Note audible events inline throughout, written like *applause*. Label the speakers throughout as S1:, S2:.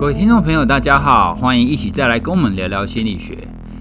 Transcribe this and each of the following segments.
S1: 各位听众朋友，大家好，欢迎一起再来跟我们聊聊心理学。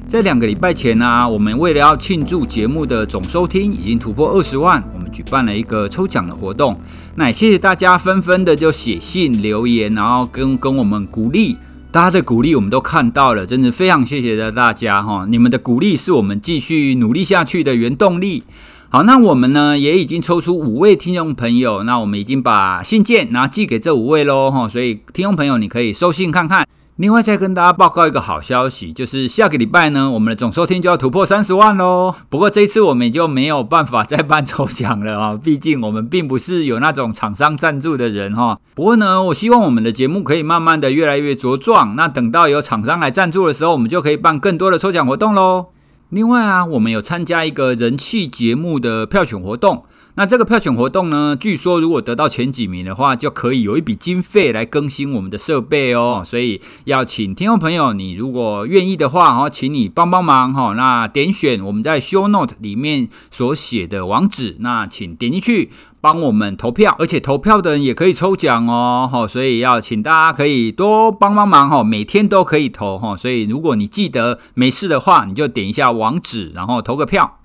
S1: 在两个礼拜前呢、我们为了要庆祝节目的总收听已经突破二十万，我们举办了一个抽奖的活动。那也谢谢大家纷纷的就写信留言，然后跟跟我们鼓励。大家的鼓励我们都看到了，真的非常谢谢的大家哈！你们的鼓励是我们继续努力下去的原动力。好，那我们呢也已经抽出五位听众朋友，那我们已经把信件拿寄给这五位喽哈，所以听众朋友你可以收信看看。另外再跟大家报告一个好消息，就是下个礼拜呢，我们的总收听就要突破三十万喽。不过这一次我们也就没有办法再办抽奖了啊，毕竟我们并不是有那种厂商赞助的人哈。不过呢，我希望我们的节目可以慢慢的越来越茁壮，那等到有厂商来赞助的时候，我们就可以办更多的抽奖活动喽。另外啊，我们有参加一个人气节目的票选活动。那这个票选活动呢，据说如果得到前几名的话，就可以有一笔经费来更新我们的设备哦。所以要请听众朋友，你如果愿意的话，哈，请你帮帮忙哈。那点选我们在 show note 里面所写的网址，那请点进去。帮我们投票，而且投票的人也可以抽奖哦，所以要请大家可以多帮帮忙哈，每天都可以投哈，所以如果你记得没事的话，你就点一下网址，然后投个票。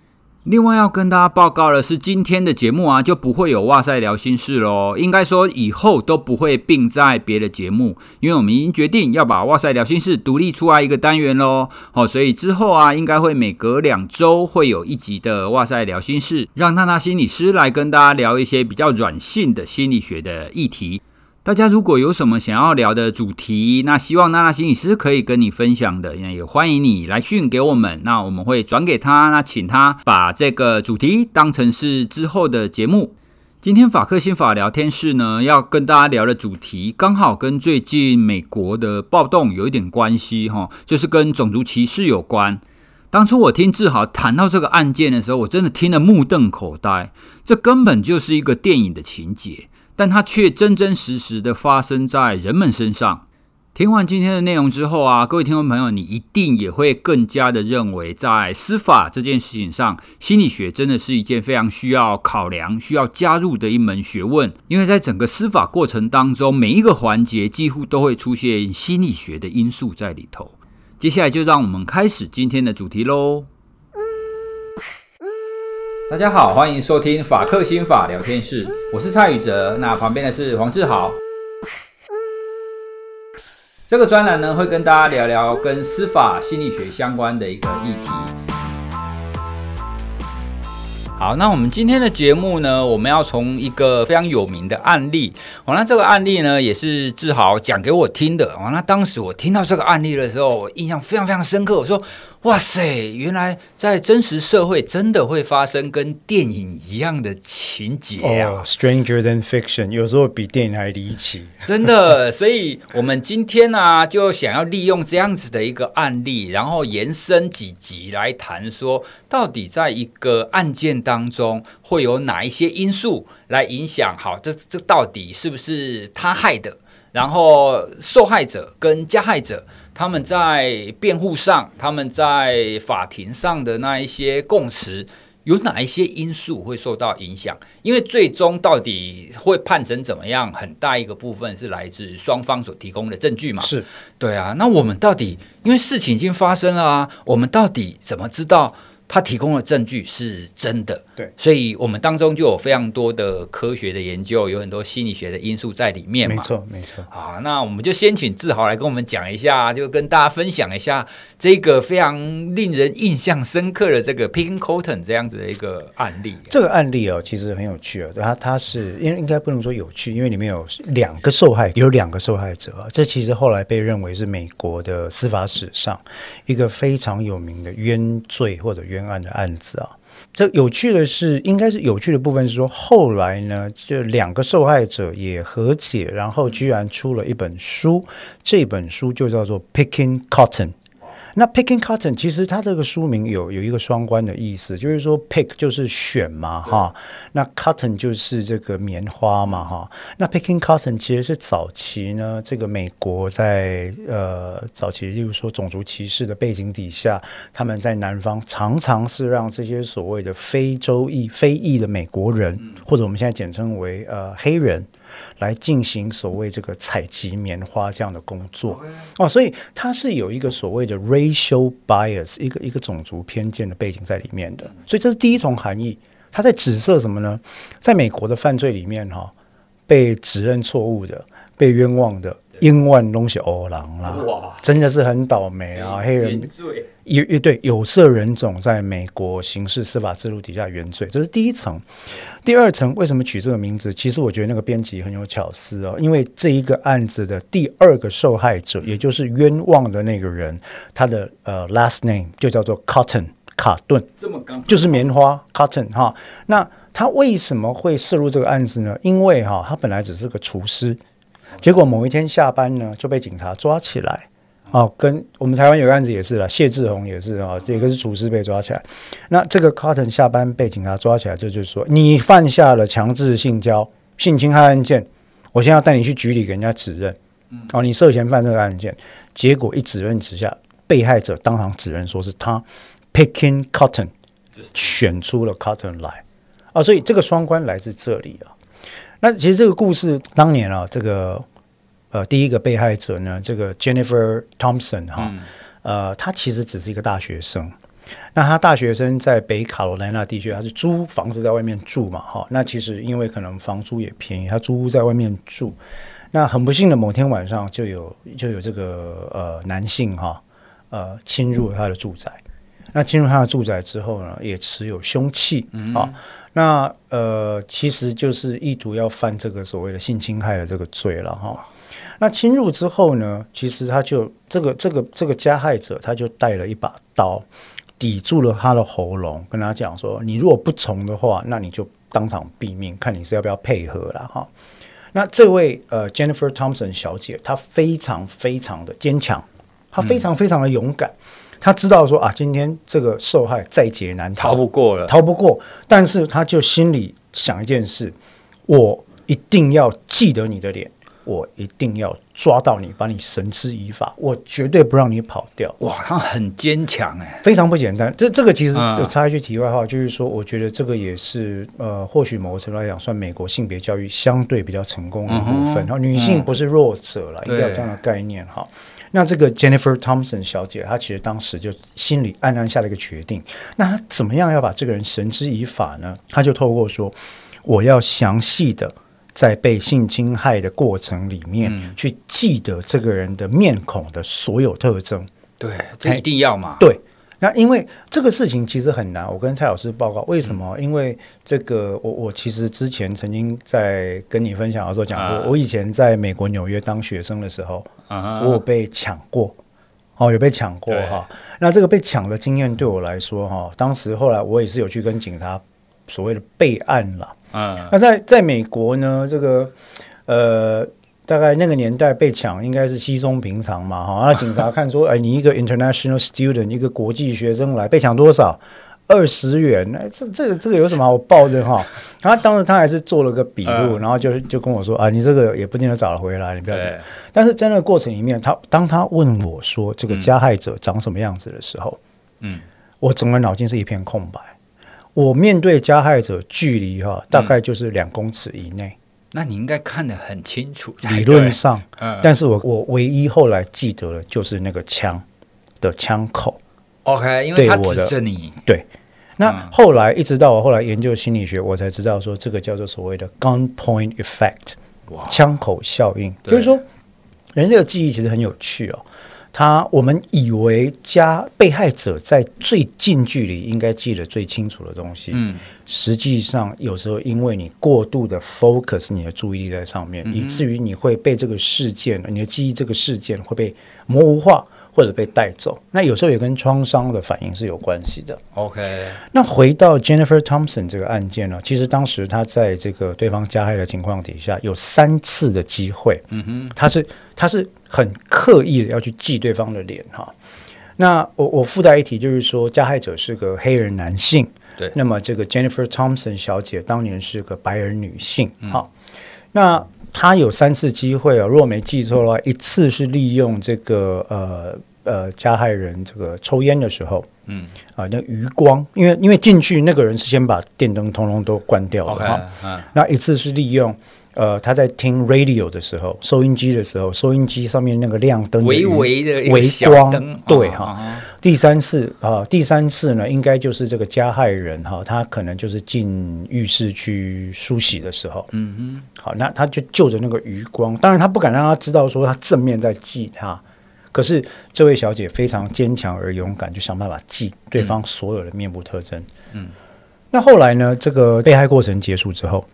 S1: 另外要跟大家报告的是，今天的节目啊就不会有哇塞聊心事喽。应该说以后都不会并在别的节目，因为我们已经决定要把哇塞聊心事独立出来一个单元喽。好，所以之后啊应该会每隔两周会有一集的哇塞聊心事，让娜娜心理师来跟大家聊一些比较软性的心理学的议题。大家如果有什么想要聊的主题，那希望娜娜心理师可以跟你分享的，也欢迎你来讯给我们，那我们会转给他，那请他把这个主题当成是之后的节目。今天法克心法聊天室呢，要跟大家聊的主题，刚好跟最近美国的暴动有一点关系哈，就是跟种族歧视有关。当初我听志豪谈到这个案件的时候，我真的听得目瞪口呆，这根本就是一个电影的情节。但它却真真实实的发生在人们身上。听完今天的内容之后啊，各位听众朋友，你一定也会更加的认为，在司法这件事情上，心理学真的是一件非常需要考量、需要加入的一门学问。因为在整个司法过程当中，每一个环节几乎都会出现心理学的因素在里头。接下来就让我们开始今天的主题喽。大家好，欢迎收听法克心法聊天室，我是蔡宇哲，那旁边的是黄志豪。这个专栏呢，会跟大家聊聊跟司法心理学相关的一个议题。好，那我们今天的节目呢，我们要从一个非常有名的案例。哦，那这个案例呢，也是志豪讲给我听的。哦，那当时我听到这个案例的时候，我印象非常非常深刻。我说。哇塞！原来在真实社会真的会发生跟电影一样的情节啊
S2: ！Oh，Stranger than fiction，有时候比电影还离奇。
S1: 真的，所以我们今天呢，啊，就想要利用这样子的一个案例，然后延伸几集来谈说，到底在一个案件当中会有哪一些因素来影响？好，这这到底是不是他害的？然后受害者跟加害者。他们在辩护上，他们在法庭上的那一些供词，有哪一些因素会受到影响？因为最终到底会判成怎么样，很大一个部分是来自双方所提供的证据嘛。
S2: 是，
S1: 对啊。那我们到底，因为事情已经发生了啊，我们到底怎么知道？他提供的证据是真的，
S2: 对，
S1: 所以我们当中就有非常多的科学的研究，有很多心理学的因素在里面嘛。
S2: 没错，没错。
S1: 好，那我们就先请志豪来跟我们讲一下，就跟大家分享一下这个非常令人印象深刻的这个 Picking Cotton 这样子的一个案例。
S2: 这个案例哦，其实很有趣哦。它它是因为应该不能说有趣，因为里面有两个受害，有两个受害者。啊这其实后来被认为是美国的司法史上一个非常有名的冤罪或者冤。冤案的案子啊，这有趣的是，应该是有趣的部分是说，后来呢，这两个受害者也和解，然后居然出了一本书，这本书就叫做《Picking Cotton》。那 picking cotton 其实它这个书名有有一个双关的意思，就是说 pick 就是选嘛哈，那 cotton 就是这个棉花嘛哈。那 picking cotton 其实是早期呢，这个美国在呃早期，例如说种族歧视的背景底下，他们在南方常常是让这些所谓的非洲裔、非裔的美国人，或者我们现在简称为呃黑人。来进行所谓这个采集棉花这样的工作哦，所以它是有一个所谓的 racial bias，一个一个种族偏见的背景在里面的，所以这是第一重含义。它在指涉什么呢？在美国的犯罪里面，哈，被指认错误的、被冤枉的，千万都是欧人啦，哇，真的是很倒霉啊！黑人有一对有色人种在美国刑事司法制度底下原罪，这是第一层。第二层为什么取这个名字？其实我觉得那个编辑很有巧思哦，因为这一个案子的第二个受害者，也就是冤枉的那个人，他的呃 last name 就叫做 Cotton。卡顿，这么刚就是棉花 cotton 哈。那他为什么会涉入这个案子呢？因为哈，他本来只是个厨师，结果某一天下班呢就被警察抓起来。哦，跟我们台湾有个案子也是了，谢志宏也是啊，这个是厨师被抓起来。那这个 cotton 下班被警察抓起来，这就是说你犯下了强制性交、性侵害案件，我现在要带你去局里给人家指认。哦，你涉嫌犯这个案件，结果一指认之下，被害者当场指认说是他。Picking cotton，选出了 cotton 来啊，所以这个双关来自这里啊。那其实这个故事当年啊，这个呃第一个被害者呢，这个 Jennifer Thompson 哈、嗯，呃，他其实只是一个大学生。那他大学生在北卡罗来纳地区，他是租房子在外面住嘛，哈。那其实因为可能房租也便宜，他租屋在外面住。那很不幸的某天晚上，就有就有这个呃男性哈呃侵入了他的住宅。那进入他的住宅之后呢，也持有凶器、嗯、啊。那呃，其实就是意图要犯这个所谓的性侵害的这个罪了哈、啊。那侵入之后呢，其实他就这个这个这个加害者，他就带了一把刀抵住了他的喉咙，跟他讲说：“你如果不从的话，那你就当场毙命，看你是要不要配合了哈。啊”那这位呃 Jennifer Thompson 小姐，她非常非常的坚强，她非常非常的勇敢。嗯他知道说啊，今天这个受害在劫难逃，
S1: 逃不过了，
S2: 逃不过。但是他就心里想一件事：我一定要记得你的脸，我一定要抓到你，把你绳之以法，我绝对不让你跑掉。
S1: 哇，他很坚强哎，
S2: 非常不简单。这这个其实就插一句题外话，嗯、就是说，我觉得这个也是呃，或许某个程度来讲，算美国性别教育相对比较成功的一部分。然后、嗯、女性不是弱者了，应该有这样的概念哈。那这个 Jennifer Thompson 小姐，她其实当时就心里暗暗下了一个决定。那她怎么样要把这个人绳之以法呢？她就透过说，我要详细的在被性侵害的过程里面，去记得这个人的面孔的所有特征。
S1: 对，这一定要嘛？
S2: 对。那因为这个事情其实很难，我跟蔡老师报告为什么？嗯、因为这个，我我其实之前曾经在跟你分享的时候讲过，啊、我以前在美国纽约当学生的时候，啊、我有被抢过，哦，有被抢过哈对。那这个被抢的经验对我来说哈，当时后来我也是有去跟警察所谓的备案了。嗯、啊，那在在美国呢，这个呃。大概那个年代被抢应该是稀松平常嘛，哈。那警察看说，*laughs* 哎，你一个 international student，一个国际学生来被抢多少？二十元？那这这个这个有什么好报的哈？*laughs* 然后当时他还是做了个笔录，然后就就跟我说啊，你这个也不一定能找得回来，你不要紧。但是在那个过程里面，他当他问我说这个加害者长什么样子的时候，嗯，我整个脑筋是一片空白。我面对加害者距离哈，大概就是两公尺以内。
S1: 那你应该看得很清楚，
S2: 理论上，嗯、但是我我唯一后来记得的就是那个枪的枪口
S1: ，OK，因为他指着你，
S2: 对。那后来一直到我后来研究心理学，我才知道说这个叫做所谓的 gun point effect，哇，枪口效应，对就是说人类的记忆其实很有趣哦。他我们以为加被害者在最近距离应该记得最清楚的东西，嗯，实际上有时候因为你过度的 focus 你的注意力在上面，嗯、以至于你会被这个事件，你的记忆这个事件会被模糊化。或者被带走，那有时候也跟创伤的反应是有关系的。
S1: OK，
S2: 那回到 Jennifer Thompson 这个案件呢，其实当时他在这个对方加害的情况底下，有三次的机会，嗯哼，他是他是很刻意的要去记对方的脸哈。那我我附带一提，就是说加害者是个黑人男性，对，那么这个 Jennifer Thompson 小姐当年是个白人女性，好，嗯、那。她有三次机会啊，如果没记错的话，一次是利用这个呃呃加害人这个抽烟的时候，嗯。啊、呃，那余光，因为因为进去那个人是先把电灯通通都关掉了哈，那一次是利用呃，他在听 radio 的时候，收音机的时候，收音机上面那个亮灯
S1: 微微的
S2: 微光，对哈。第三次啊、呃，第三次呢，应该就是这个加害人哈、哦，他可能就是进浴室去梳洗的时候，
S1: 嗯哼，
S2: 好，那他就就着那个余光，当然他不敢让他知道说他正面在记他，可是这位小姐非常坚强而勇敢，就想办法记对方所有的面部特征，嗯，那后来呢，这个被害过程结束之后。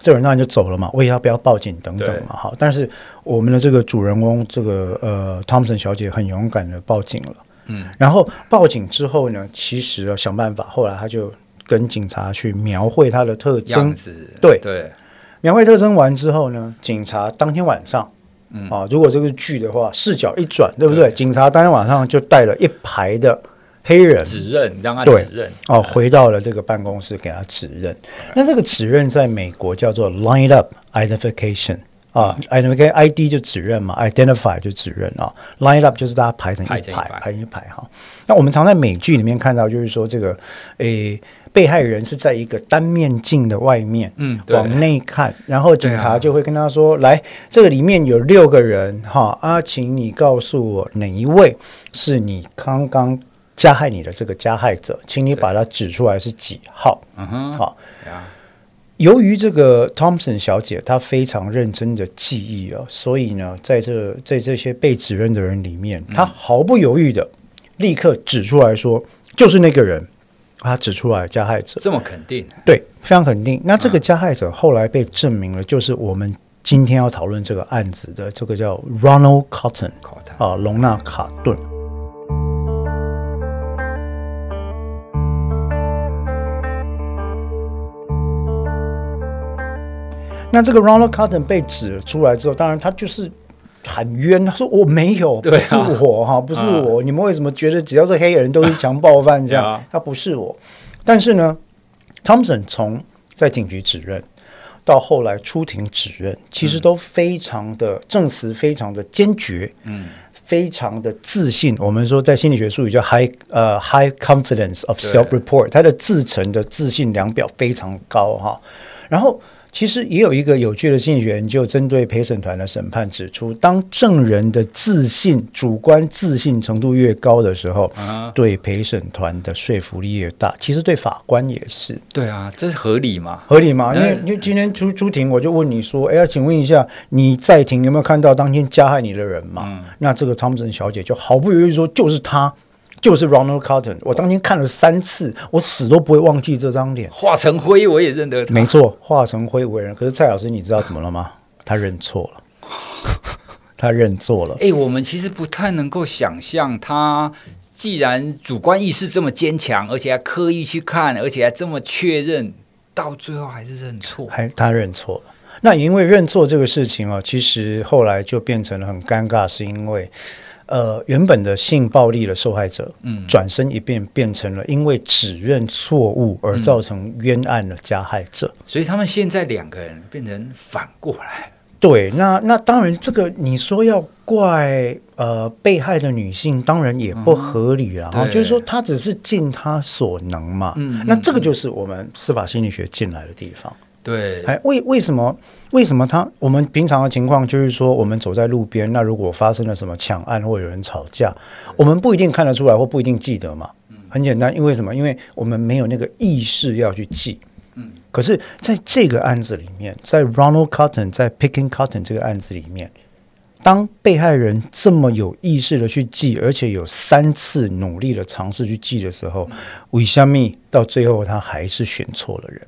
S2: 这个人当然就走了嘛，问他不要报警等等嘛，好，但是我们的这个主人公这个呃，Thompson 小姐很勇敢的报警了，嗯，然后报警之后呢，其实要想办法，后来他就跟警察去描绘他的特征，对。对，描绘特征完之后呢，警察当天晚上，嗯。啊，如果这个剧的话，视角一转，对不对？对。警察当天晚上就带了一排的。黑人。
S1: 指认，让他指认。
S2: 哦，回到了这个办公室给他指认。那这个指认在美国叫做 line up identification 啊，identification ID 就指认嘛，identify 就指认啊，line up 就是大家排成一排，排成一排哈。那我们常在美剧里面看到，就是说这个诶，被害人是在一个单面镜的外面，嗯，往内看，然后警察就会跟他说：“来，这个里面有六个人哈，啊，请你告诉我哪一位是你刚刚。”加害你的这个加害者，请你把它指出来是几号？嗯哼，好。由于这个 Thompson 小姐她非常认真的记忆啊，所以呢，在这在这些被指认的人里面，她毫不犹豫的立刻指出来说，就是那个人。她指出来加害者，
S1: 这么肯定？
S2: 对，非常肯定。那这个加害者后来被证明了，就是我们今天要讨论这个案子的这个叫 Ronald Cotton 啊，隆纳卡顿。那这个 Ronald Cotton 被指出来之后，当然他就是很冤，他说我没有，不是我哈，不是我，你们为什么觉得只要是黑人都是强暴犯这样？他不是我。但是呢，Thompson 从在警局指认到后来出庭指认，其实都非常的证词，非常的坚决，嗯，非常的自信。我们说在心理学术语叫 high 呃 high confidence of self report，他的自成的自信量表非常高哈，然后。其实也有一个有趣的心理学研究，针对陪审团的审判指出，当证人的自信、主观自信程度越高的时候，啊、对陪审团的说服力越大。其实对法官也是。
S1: 对啊，这是合理吗？
S2: 合理吗？因为因为今天出出庭，我就问你说：“哎呀，请问一下，你在庭有没有看到当天加害你的人嘛？”嗯、那这个汤姆森小姐就毫不犹豫说：“就是他。”就是 Ronald Cotton，我当天看了三次，我死都不会忘记这张脸。化
S1: 成灰，我也认得他。
S2: 没错，化成灰为人。可是蔡老师，你知道怎么了吗？他认错了，*laughs* 他认错了。
S1: 哎、欸，我们其实不太能够想象，他既然主观意识这么坚强，而且还刻意去看，而且还这么确认，到最后还是认错。
S2: 还他认错了。那因为认错这个事情啊，其实后来就变成了很尴尬，是因为。呃，原本的性暴力的受害者，嗯，转身一变变成了因为指认错误而造成冤案的加害者，嗯，
S1: 所以他们现在两个人变成反过来。
S2: 对，那那当然，这个你说要怪呃被害的女性，当然也不合理啊。嗯，就是说，她只是尽她所能嘛。嗯，那这个就是我们司法心理学进来的地方。
S1: 对，
S2: 哎，为为什么？为什么他？我们平常的情况就是说，我们走在路边，那如果发生了什么抢案或有人吵架，我们不一定看得出来，或不一定记得嘛。很简单，因为什么？因为我们没有那个意识要去记。嗯。可是在这个案子里面，在 Ronald Cotton 在 Picking Cotton 这个案子里面，当被害人这么有意识的去记，而且有三次努力的尝试去记的时候，为什么到最后他还是选错了人？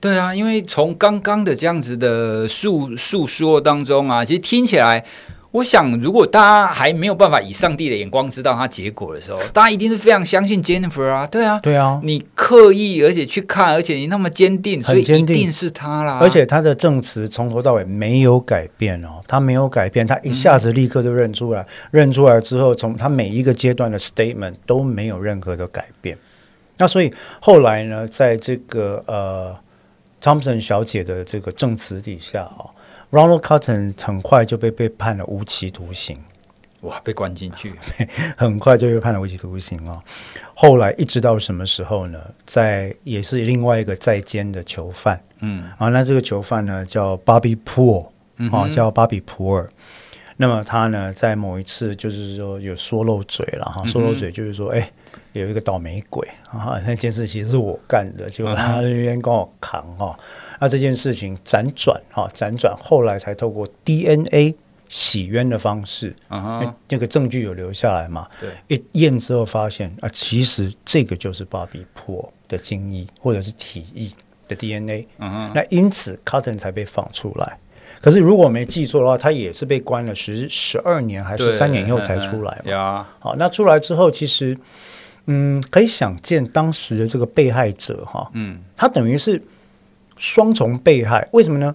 S1: 对啊，因为从刚刚的这样子的述述说当中啊，其实听起来，我想如果大家还没有办法以上帝的眼光知道他结果的时候，大家一定是非常相信 Jennifer 啊，对啊，
S2: 对啊，
S1: 你刻意而且去看，而且你那么坚定，所以一定是他啦。
S2: 而且他的证词从头到尾没有改变哦，他没有改变，他一下子立刻就认出来，嗯、认出来之后，从他每一个阶段的 statement 都没有任何的改变。那所以后来呢，在这个呃。Thompson 小姐的这个证词底下啊，Ronald Cotton 很快就被被判了无期徒刑，
S1: 哇，被关进去，*laughs*
S2: 很快就被判了无期徒刑哦。后来一直到什么时候呢？在也是另外一个在监的囚犯
S1: 嗯，
S2: 啊，那这个囚犯呢叫 Bobby Poole，啊，叫巴比普尔。那么他呢，在某一次就是说有说漏嘴了哈，说漏嘴就是说，哎、欸，有一个倒霉鬼啊，*laughs* 那件事其实是我干的，结果他那边跟我扛哈。那这件事情辗转哈，辗转后来才透过 DNA 洗冤的方式，啊，那个证据有留下来嘛？对，一验之后发现啊，其实这个就是巴比破的精液或者是体液的 DNA，嗯，那因此 Cotton 才被放出来。可是如果我没记错的话，他也是被关了十十二年还是三年以后才出来嘛？好，那出来之后，其实嗯，可以想见当时的这个被害者哈，嗯，他等于是双重被害。为什么呢？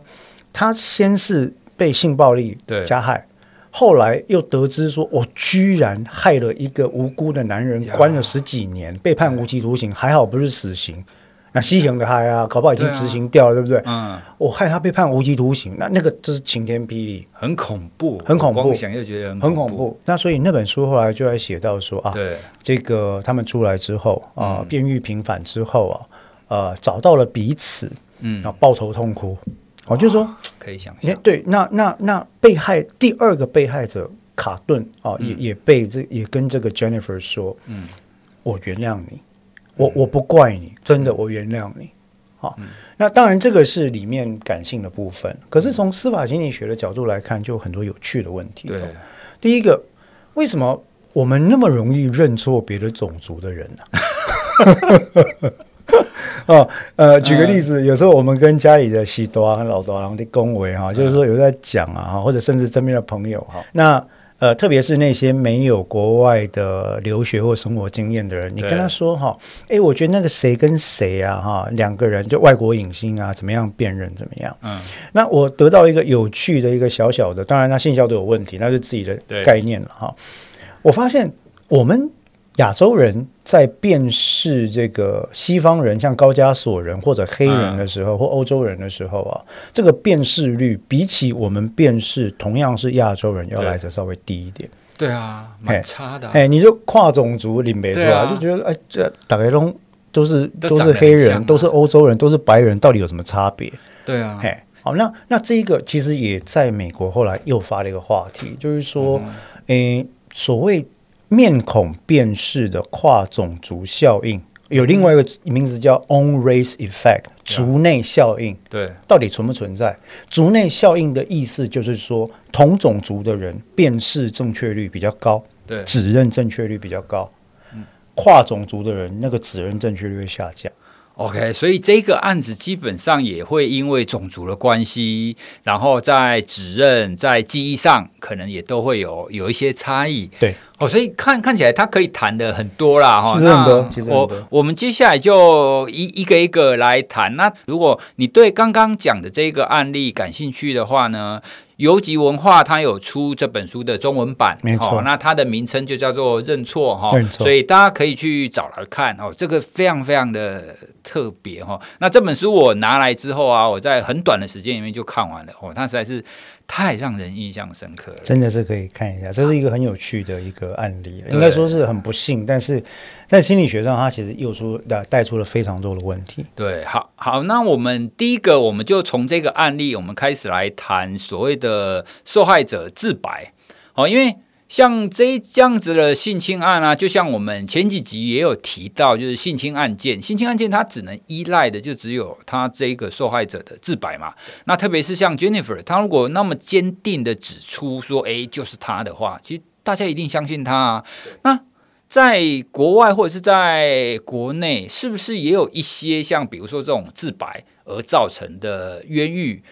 S2: 他先是被性暴力加害，后来又得知说我居然害了一个无辜的男人，关了十几年，被判无期徒刑，还好不是死刑。那西行的害啊，搞不好已经执行掉了，对，不对？嗯，我害他被判无期徒刑，那那个就是晴天霹雳，
S1: 很恐怖，
S2: 很恐怖，
S1: 想又觉得很恐怖，
S2: 很恐怖。那所以那本书后来就在写到说啊，对，这个他们出来之后啊，变狱平反之后啊，呃，找到了彼此，嗯，然后抱头痛哭。我就说
S1: 可以想象，
S2: 对，那那那被害第二个被害者卡顿啊，也也被这也跟这个 Jennifer 说，嗯，我原谅你。我我不怪你，真的，我原谅你。好，嗯、那当然这个是里面感性的部分，可是从司法心理学的角度来看，就有很多有趣的问题。对，第一个，为什么我们那么容易认错别的种族的人呢、啊？*laughs* 哦，呃，举个例子，嗯、有时候我们跟家里的西多啊、老多郎的恭维哈，就是说有在讲啊，或者甚至身边的朋友哈，那。呃，特别是那些没有国外的留学或生活经验的人，你跟他说哈，哎，我觉得那个谁跟谁啊，哈，两个人就外国影星啊，怎么样辨认怎么样？嗯，那我得到一个有趣的一个小小的，当然他信效都有问题，那是自己的概念了哈。我发现我们。亚洲人在辨识这个西方人，像高加索人或者黑人的时候，嗯、或欧洲人的时候啊，这个辨识率比起我们辨识同样是亚洲人要来的稍微低一点。
S1: 对啊，蛮差的、啊。
S2: 哎，你就跨种族领没错啊，就觉得哎，这大概都都是都是黑人，都是欧洲人，都是白人，到底有什么差别？
S1: 对啊。
S2: 嘿，好，那那这一个其实也在美国后来又发了一个话题，就是说，嗯、诶，所谓。面孔辨识的跨种族效应，有另外一个名字叫 On Race Effect，族内效应。对，到底存不存在？族内效应的意思就是说，同种族的人辨识正确率比较高，对，指认正确率比较高。跨种族的人那个指认正确率会下降。
S1: OK，所以这个案子基本上也会因为种族的关系，然后在指认、在记忆上，可能也都会有有一些差异。
S2: 对。
S1: 哦，所以看看起来他可以谈的很多啦，哈。
S2: 其实很多，其实很多。
S1: 我我们接下来就一一个一个来谈。那如果你对刚刚讲的这个案例感兴趣的话呢，游集文化它有出这本书的中文版，没错。那它的名称就叫做认错哈，认错。所以大家可以去找来看哦，这个非常非常的特别哈。那这本书我拿来之后啊，我在很短的时间里面就看完了哦，它实在是。太让人印象深刻了，
S2: 真的是可以看一下，这是一个很有趣的一个案例，应该说是很不幸，但是在心理学上，它其实又出带带出了非常多的问题。
S1: 对，好好，那我们第一个，我们就从这个案例，我们开始来谈所谓的受害者自白，哦，因为。像这这样子的性侵案啊，就像我们前几集也有提到，就是性侵案件，性侵案件它只能依赖的就只有他这个受害者的自白嘛。那特别是像 Jennifer，他如果那么坚定的指出说，哎，就是他的话，其实大家一定相信他啊。那在国外或者是在国内，是不是也有一些像比如说这种自白而造成的冤狱？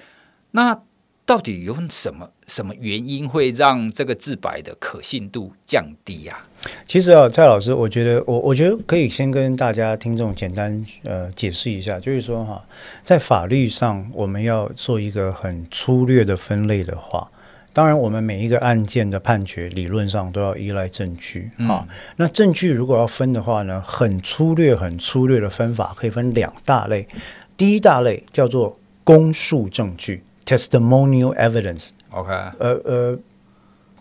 S1: 那到底有什么什么原因会让这个自白的可信度降低呀？
S2: 其实啊，蔡老师，我觉得我我觉得可以先跟大家听众简单呃解释一下，就是说哈，在法律上我们要做一个很粗略的分类的话，当然我们每一个案件的判决理论上都要依赖证据啊。那证据如果要分的话呢，很粗略很粗略的分法可以分两大类，第一大类叫做公诉证据。Testimonial evidence，OK，呃呃，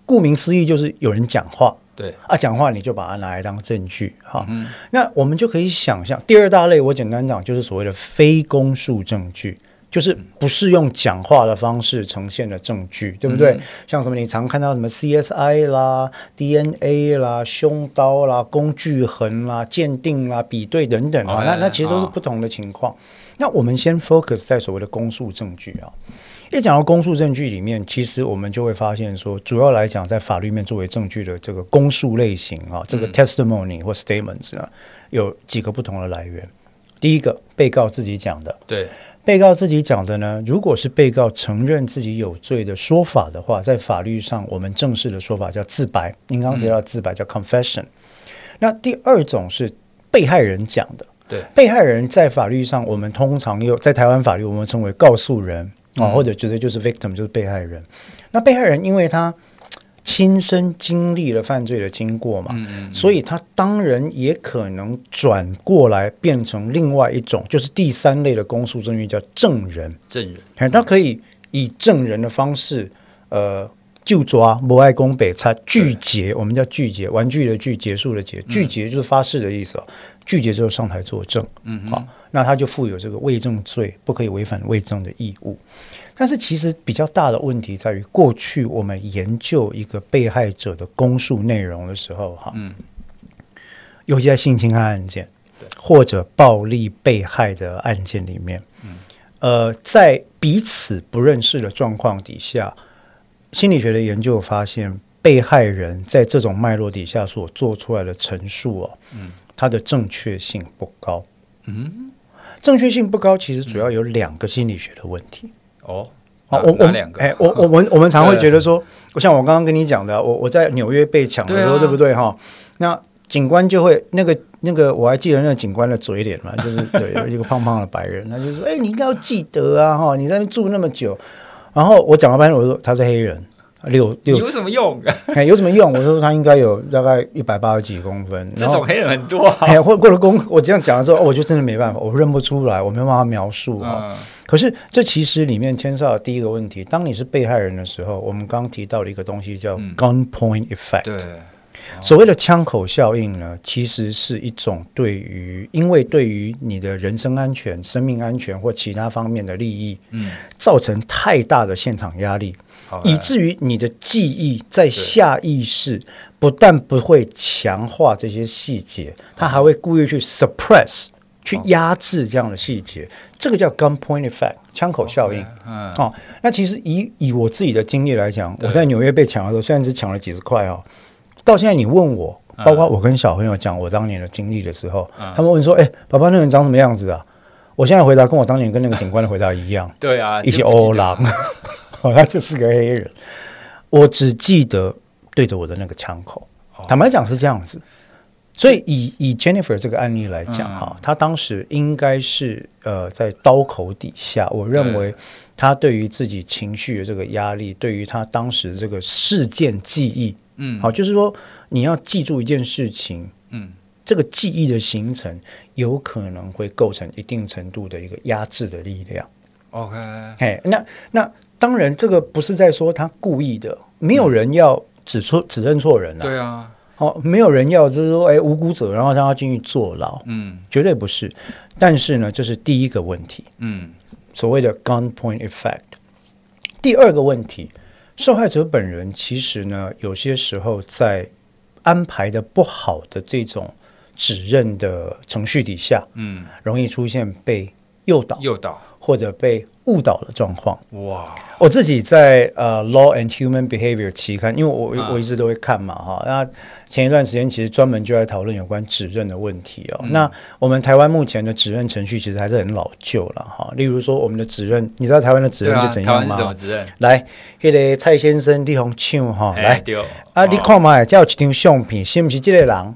S2: 顾名思义就是有人讲话，对。啊，讲话你就把它拿来当证据，哈，嗯、那我们就可以想象，第二大类我简单讲就是所谓的非公诉证据就是不是用讲话的方式呈现的证据，对不对？嗯、像什么你常看到什么 CSI 啦、DNA 啦、凶刀啦、工具痕啦、鉴定啦、比对等等啊，那那其实都是不同的情况。哦、那我们先 focus 在所谓的公诉证据啊。一讲到公诉证据里面，其实我们就会发现说，主要来讲，在法律面作为证据的这个公诉类型啊，这个 testimony 或 statements 啊，有几个不同的来源。第一个，被告自己讲的。
S1: 对，
S2: 被告自己讲的呢，如果是被告承认自己有罪的说法的话，在法律上我们正式的说法叫自白。您刚刚提到自白叫 confession。那第二种是被害人讲的。
S1: 对，
S2: 被害人在法律上，我们通常又在台湾法律，我们称为告诉人。啊，或者直接就是 victim，就是被害人。那被害人因为他亲身经历了犯罪的经过嘛，嗯嗯嗯，所以他当然也可能转过来变成另外一种，就是第三类的公诉证据，叫证人。
S1: 证人，
S2: 他可以以证人的方式，呃，就抓不爱公北差拒绝，我们叫拒绝，玩具的拒，结束的结，拒绝就是发誓的意思哦。拒结之后上台作证，嗯，好。那他就负有这个伪证罪，不可以违反伪证的义务。但是其实比较大的问题在于，过去我们研究一个被害者的供述内容的时候，哈，嗯，尤其在性侵害案件或者暴力被害的案件里面，嗯，呃，在彼此不认识的状况底下，心理学的研究发现，被害人在这种脉络底下所做出来的陈述哦，嗯，它的正确性不高，嗯。正确性不高，其实主要有两个心理学的问题。
S1: 哦，
S2: 好，我我两个，哎，我我们 *laughs* 我们常会觉得说，我像我刚刚跟你讲的，我我在纽约被抢的时候，对不对哈？那警官就会那个那个，我还记得那个警官的嘴脸嘛，就是 *laughs* 对，一个胖胖的白人，他就说：“哎，你应该要记得啊，哈，你在那住那么久。”然后我讲了半天，我说他是黑人。六六
S1: 有什么用？*laughs*
S2: 哎，有什么用？我说他应该有大概一百八十几公分，
S1: 这种黑人很多。*laughs*
S2: 哎，或过了公，我这样讲了之后，我就真的没办法，我认不出来，我没办法描述啊。嗯、可是这其实里面牵涉到第一个问题：当你是被害人的时候，我们刚刚提到的一个东西叫 gunpoint effect。对，所谓的枪口效应呢，其实是一种对于，因为对于你的人身安全、生命安全或其他方面的利益，嗯，造成太大的现场压力。以至于你的记忆在下意识不但不会强化这些细节，他还会故意去 suppress，去压制这样的细节。这个叫 gunpoint effect，枪口效应。嗯哦，那其实以以我自己的经历来讲，我在纽约被抢的时候，虽然只抢了几十块哦，到现在你问我，包括我跟小朋友讲我当年的经历的时候，他们问说：“哎，爸爸那人长什么样子啊？”我现在回答跟我当年跟那个警官的回答一样。*laughs* 对啊，一起欧狼。哦，*laughs* 他就是个黑人，我只记得对着我的那个枪口。坦白讲是这样子，所以以以 Jennifer 这个案例来讲哈，他当时应该是呃在刀口底下。我认为他对于自己情绪的这个压力，对于他当时这个事件记忆，嗯，好，就是说你要记住一件事情，嗯，这个记忆的形成有可能会构成一定程度的一个压制的力量。OK，哎，那那。当然，这个不是在说他故意的，没有人要指出指认错人了。对啊，哦，没有人要就是说，哎，无辜者，然后让他进去坐牢。嗯，绝对不是。但是呢，这是第一个问题。嗯，所谓的 gunpoint effect。第二个问题，受害者本人其实呢，有些时候在安排的不好的这种指认的程序底下，嗯，容易出现被诱导、诱导或者被。误导的状况哇！我自己在呃《Law and Human Behavior》期刊，因为我、啊、我一直都会看嘛哈。那前一段时间其实专门就在讨论有关指认的问题哦。嗯、那我们台湾目前的指认程序其实还是很老旧了哈。例如说，我们的指认，你知道台湾的指认就怎样吗？啊、指认来，那个蔡先生，你红唱哈，来，对啊，你看嘛，这有一张相片，是不是这个人？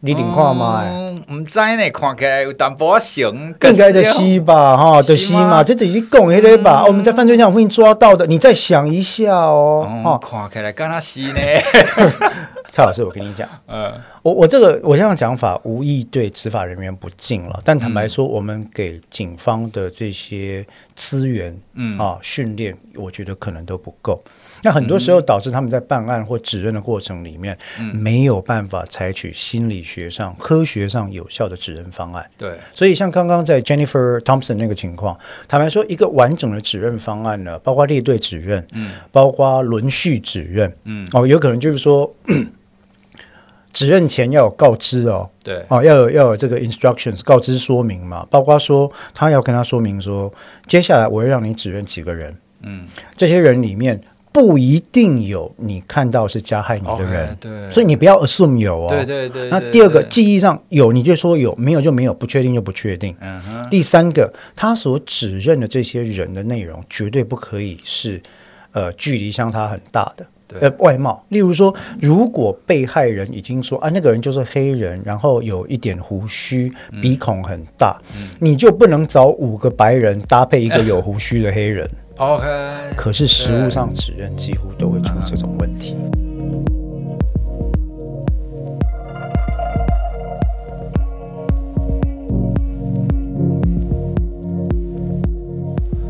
S2: 你顶看嘛？
S1: 唔知呢，看起来有淡薄仔像，应
S2: 该就是吧？哈，就是嘛，这等于讲迄个吧？我们在犯罪现场附近抓到的，你再想一下哦。哈，
S1: 看起来敢若是呢。*laughs*
S2: 蔡老师，我跟你讲，嗯，我我这个我这样讲法无意对执法人员不敬了，但坦白说，我们给警方的这些资源，嗯啊，训练，我觉得可能都不够。那很多时候导致他们在办案或指认的过程里面，嗯、没有办法采取心理学上、科学上有效的指认方案。
S1: 对，
S2: 所以像刚刚在 Jennifer Thompson 那个情况，坦白说，一个完整的指认方案呢，包括列队指认，嗯，包括轮序指认，嗯，哦，有可能就是说。*clears throat* 指认前要有告知哦，
S1: 对，
S2: 哦，要有要有这个 instructions 告知说明嘛，包括说他要跟他说明说，接下来我会让你指认几个人，嗯，这些人里面不一定有你看到是加害你的人，
S1: 对，
S2: 所以你不要 assume 有哦，
S1: 对对对。
S2: 那第二个记忆上有你就说有，没有就没有，不确定就不确定。嗯哼。第三个，他所指认的这些人的内容绝对不可以是呃距离相差很大的。呃，外貌，例如说，如果被害人已经说啊，那个人就是黑人，然后有一点胡须，鼻孔很大，嗯、你就不能找五个白人搭配一个有胡须的黑人。OK。可是实物上指认几乎都会出这种问题。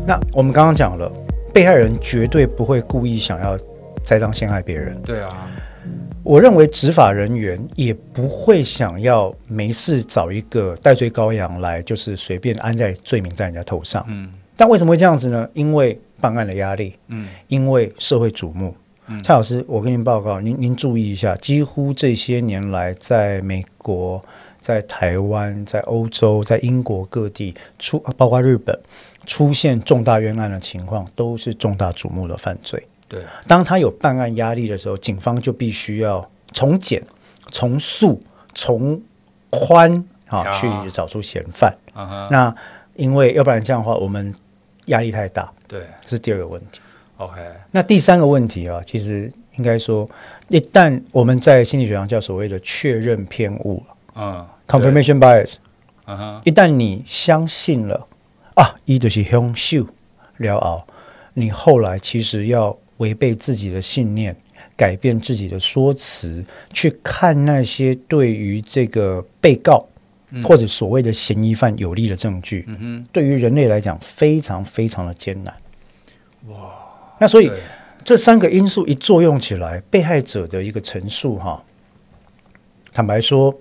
S2: 那我们刚刚讲了，被害人绝对不会故意想要。栽赃陷害别人，
S1: 对啊，
S2: 我认为执法人员也不会想要没事找一个戴罪羔羊来，就是随便安在罪名在人家头上。嗯，但为什么会这样子呢？因为办案的压力，嗯，因为社会瞩目。嗯，蔡老师，我跟您报告，您您注意一下，几乎这些年来，在美国、在台湾、在欧洲、在英国各地出，包括日本，出现重大冤案的情况，都是重大瞩目的犯罪。
S1: 对，
S2: 当他有办案压力的时候，警方就必须要从简、从速、从宽啊去找出嫌犯。Uh huh. 那因为要不然这样的话，我们压力太大。
S1: 对，
S2: 是第二个问题。
S1: OK，
S2: 那第三个问题啊，其实应该说，一旦我们在心理学上叫所谓的确认偏误
S1: 嗯、
S2: uh, confirmation bias。
S1: 嗯哼
S2: 一旦你相信了啊，一就是凶手了后，你后来其实要。违背自己的信念，改变自己的说辞，去看那些对于这个被告或者所谓的嫌疑犯有利的证据，对于人类来讲非常非常的艰难。哇，那所以这三个因素一作用起来，被害者的一个陈述，哈，坦白说，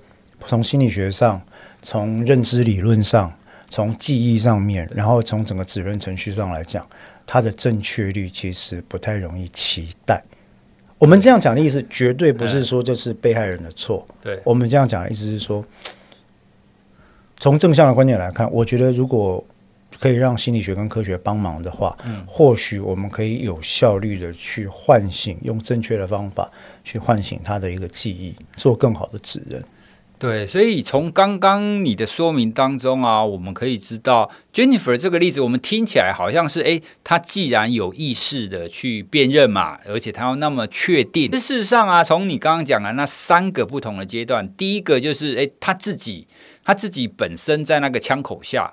S2: 从心理学上，从认知理论上，从记忆上面，然后从整个指认程序上来讲。它的正确率其实不太容易期待。我们这样讲的意思，绝对不是说这是被害人的错。
S1: 对，
S2: 我们这样讲的意思是说，从正向的观点来看，我觉得如果可以让心理学跟科学帮忙的话，嗯，或许我们可以有效率的去唤醒，用正确的方法去唤醒他的一个记忆，做更好的指认。
S1: 对，所以从刚刚你的说明当中啊，我们可以知道 Jennifer 这个例子，我们听起来好像是，诶，他既然有意识的去辨认嘛，而且他要那么确定。事实上啊，从你刚刚讲的那三个不同的阶段，第一个就是，诶，他自己他自己本身在那个枪口下，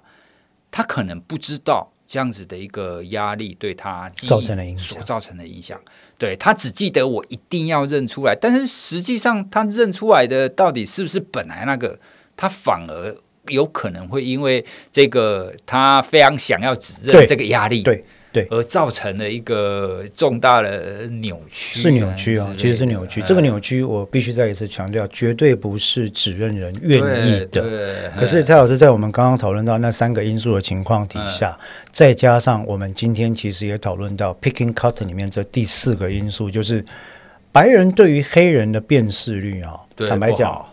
S1: 他可能不知道这样子的一个压力对他
S2: 造成的影响，
S1: 所造成的影响。对，他只记得我一定要认出来，但是实际上他认出来的到底是不是本来那个？他反而有可能会因为这个他非常想要指认这个压力，
S2: 对。对对，
S1: 而造成了一个重大的扭曲，
S2: 是扭曲啊，其实是扭曲。这个扭曲，我必须再一次强调，绝对不是指认人愿意的。可是蔡老师在我们刚刚讨论到那三个因素的情况底下，再加上我们今天其实也讨论到 picking cut 里面这第四个因素，就是白人对于黑人的辨识率啊，坦白讲，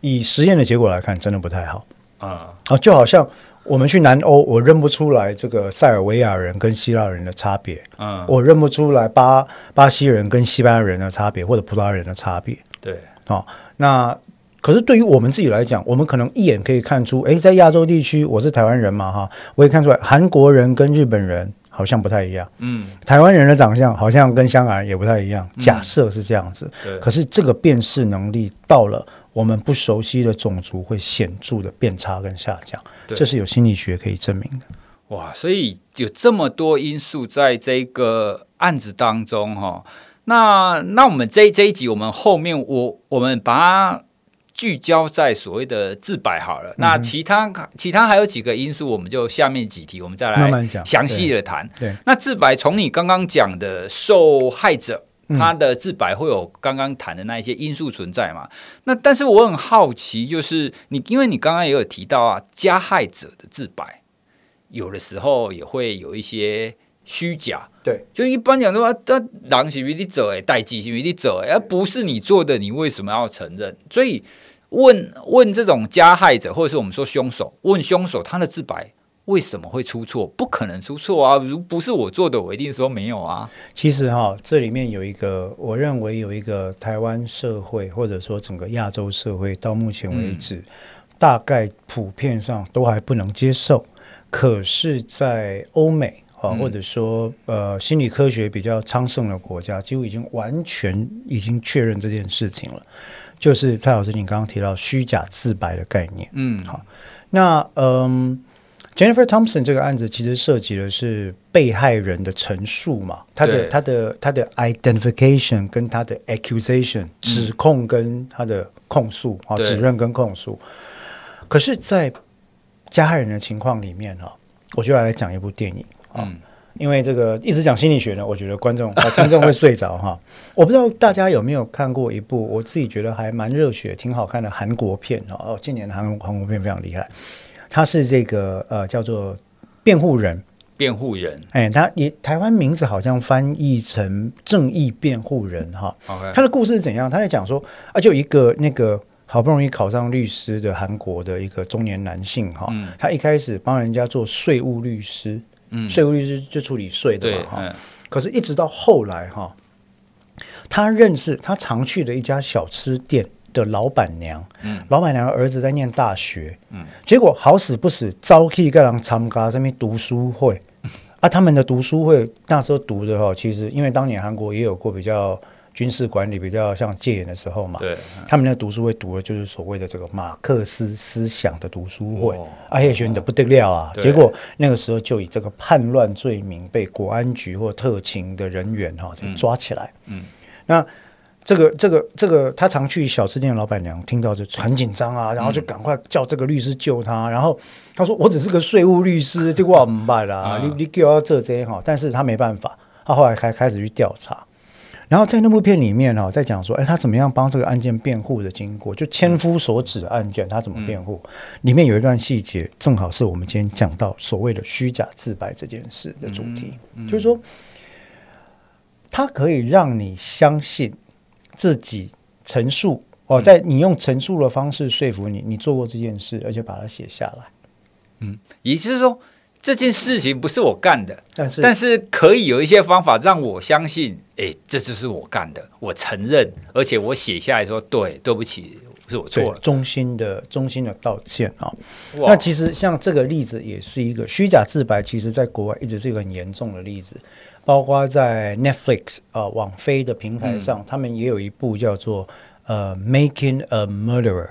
S2: 以实验的结果来看，真的不太好啊。啊，就好像。我们去南欧，我认不出来这个塞尔维亚人跟希腊人的差别。嗯，我认不出来巴巴西人跟西班牙人的差别，或者葡萄牙人的差别。
S1: 对，
S2: 哦，那可是对于我们自己来讲，我们可能一眼可以看出，诶，在亚洲地区，我是台湾人嘛，哈，我也看出来韩国人跟日本人好像不太一样。嗯，台湾人的长相好像跟香港人也不太一样。假设是这样子，嗯，对，可是这个辨识能力到了。我们不熟悉的种族会显著的变差跟下降，对这是有心理学可以证明的。
S1: 哇，所以有这么多因素在这个案子当中哈。那那我们这这一集，我们后面我我们把它聚焦在所谓的自白好了。嗯、那其他其他还有几个因素，我们就下面几题我们再来详细的谈。
S2: 对，
S1: 那自白从你刚刚讲的受害者。他的自白会有刚刚谈的那一些因素存在嘛？那但是我很好奇，就是你因为你刚刚也有提到啊，加害者的自白有的时候也会有一些虚假。
S2: 对，
S1: 就一般讲的话，他狼是为你走哎，代际是为你走哎，而不是你做的，你为什么要承认？所以问问这种加害者，或者是我们说凶手，问凶手他的自白。为什么会出错？不可能出错啊！如不是我做的，我一定说没有啊。
S2: 其实哈，这里面有一个，我认为有一个台湾社会，或者说整个亚洲社会，到目前为止，嗯、大概普遍上都还不能接受。可是，在欧美啊，或者说呃心理科学比较昌盛的国家，几乎已经完全已经确认这件事情了。就是蔡老师，你刚刚提到虚假自白的概念，
S1: 嗯，
S2: 好，那嗯。Jennifer Thompson 这个案子其实涉及的是被害人的陈述嘛，他的他的他的 identification 跟他的 accusation 指控跟他的控诉啊，指认跟控诉。可是，在加害人的情况里面哈，我就要来讲一部电影啊，嗯、因为这个一直讲心理学呢，我觉得观众啊听众会睡着哈。*laughs* 我不知道大家有没有看过一部我自己觉得还蛮热血、挺好看的韩国片哦，今年韩韩国片非常厉害。他是这个呃叫做辩护人，
S1: 辩护人，
S2: 哎，他也台湾名字好像翻译成正义辩护人哈。
S1: Okay.
S2: 他的故事是怎样？他在讲说啊，就一个那个好不容易考上律师的韩国的一个中年男性哈，嗯、他一开始帮人家做税务律师，嗯，税务律师就处理税的嘛哈。嗯、可是，一直到后来哈，他认识他常去的一家小吃店。的老板娘，嗯，老板娘的儿子在念大学，嗯，结果好死不死，招去个人参加这边读书会，*laughs* 啊，他们的读书会那时候读的哈，其实因为当年韩国也有过比较军事管理比较像戒严的时候嘛，对，他们的读书会读的就是所谓的这个马克思思想的读书会，而且选的不得了啊，结果那个时候就以这个叛乱罪名被国安局或特勤的人员哈就抓起来，嗯，那。这个这个这个，他常去小吃店的老板娘听到就很紧张啊，然后就赶快叫这个律师救他。然后他说：“我只是个税务律师，这个我明白了，你你给我这这哈。”但是他没办法，他后来开开始去调查。然后在那部片里面哈，在讲说，哎，他怎么样帮这个案件辩护的经过，就千夫所指的案件，他怎么辩护？里面有一段细节，正好是我们今天讲到所谓的虚假自白这件事的主题，就是说，他可以让你相信。自己陈述哦，在你用陈述的方式说服你，你做过这件事，而且把它写下来。
S1: 嗯，也就是说，这件事情不是我干的，
S2: 但是
S1: 但是可以有一些方法让我相信，哎，这就是我干的，我承认，而且我写下来说，对，对不起，是我错了，
S2: 衷心的衷心的道歉啊。哦、那其实像这个例子也是一个虚假自白，其实在国外一直是一个很严重的例子。包括在 Netflix 啊、呃，网飞的平台上，嗯、他们也有一部叫做呃《Making a Murderer》，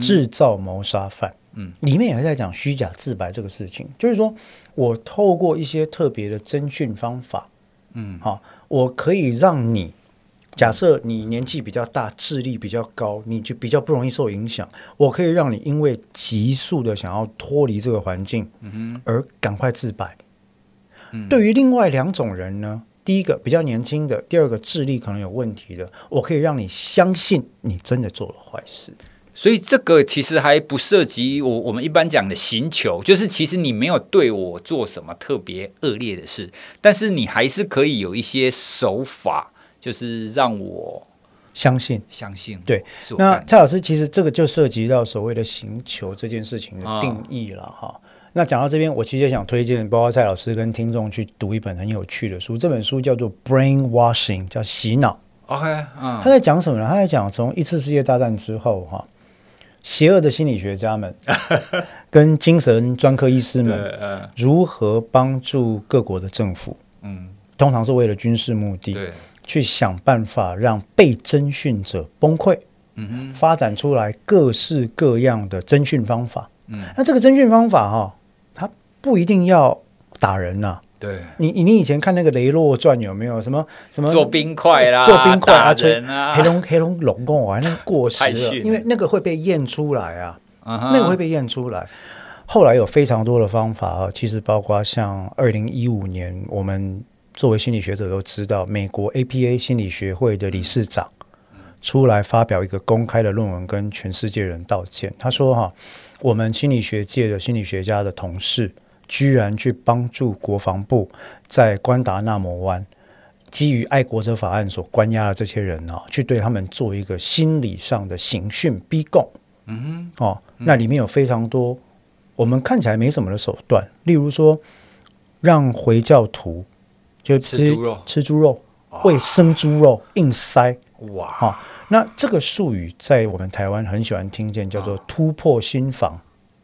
S2: 制造谋杀犯。嗯，里面也在讲虚假自白这个事情，就是说我透过一些特别的侦讯方法，嗯，好，我可以让你假设你年纪比较大，智力比较高，你就比较不容易受影响。我可以让你因为急速的想要脱离这个环境，嗯哼，而赶快自白。对于另外两种人呢，第一个比较年轻的，第二个智力可能有问题的，我可以让你相信你真的做了坏事。
S1: 所以这个其实还不涉及我我们一般讲的刑求，就是其实你没有对我做什么特别恶劣的事，但是你还是可以有一些手法，就是让我
S2: 相信
S1: 相信。
S2: 对，那蔡老师其实这个就涉及到所谓的刑求这件事情的定义了哈。哦那讲到这边，我其实也想推荐包括蔡老师跟听众去读一本很有趣的书。这本书叫做《Brainwashing》，叫洗脑。
S1: OK，嗯，
S2: 他在讲什么呢？他在讲从一次世界大战之后，哈，邪恶的心理学家们 *laughs* 跟精神专科医师们如何帮助各国的政府，嗯，通常是为了军事目的，对，去想办法让被征讯者崩溃，嗯哼，发展出来各式各样的征讯方法，嗯，那这个征讯方法哈。不一定要打人呐、啊，
S1: 对，
S2: 你你以前看那个《雷洛传》有没有？什么什么
S1: 做冰块啦，
S2: 做冰块啊，
S1: 吹啊，
S2: 黑龙黑龙龙宫啊，那个 *laughs* 过时了，因为那个会被验出来啊，uh huh、那个会被验出来。后来有非常多的方法啊，其实包括像二零一五年，我们作为心理学者都知道，美国 APA 心理学会的理事长出来发表一个公开的论文，跟全世界人道歉。他说：“哈，我们心理学界的心理学家的同事。”居然去帮助国防部在关达纳摩湾，基于爱国者法案所关押的这些人啊，去对他们做一个心理上的刑讯逼供。嗯哼，哦，那里面有非常多我们看起来没什么的手段，例如说让回教徒就吃猪肉，吃猪肉，喂生猪肉硬塞。哇，哈，那这个术语在我们台湾很喜欢听见，叫做突破心防。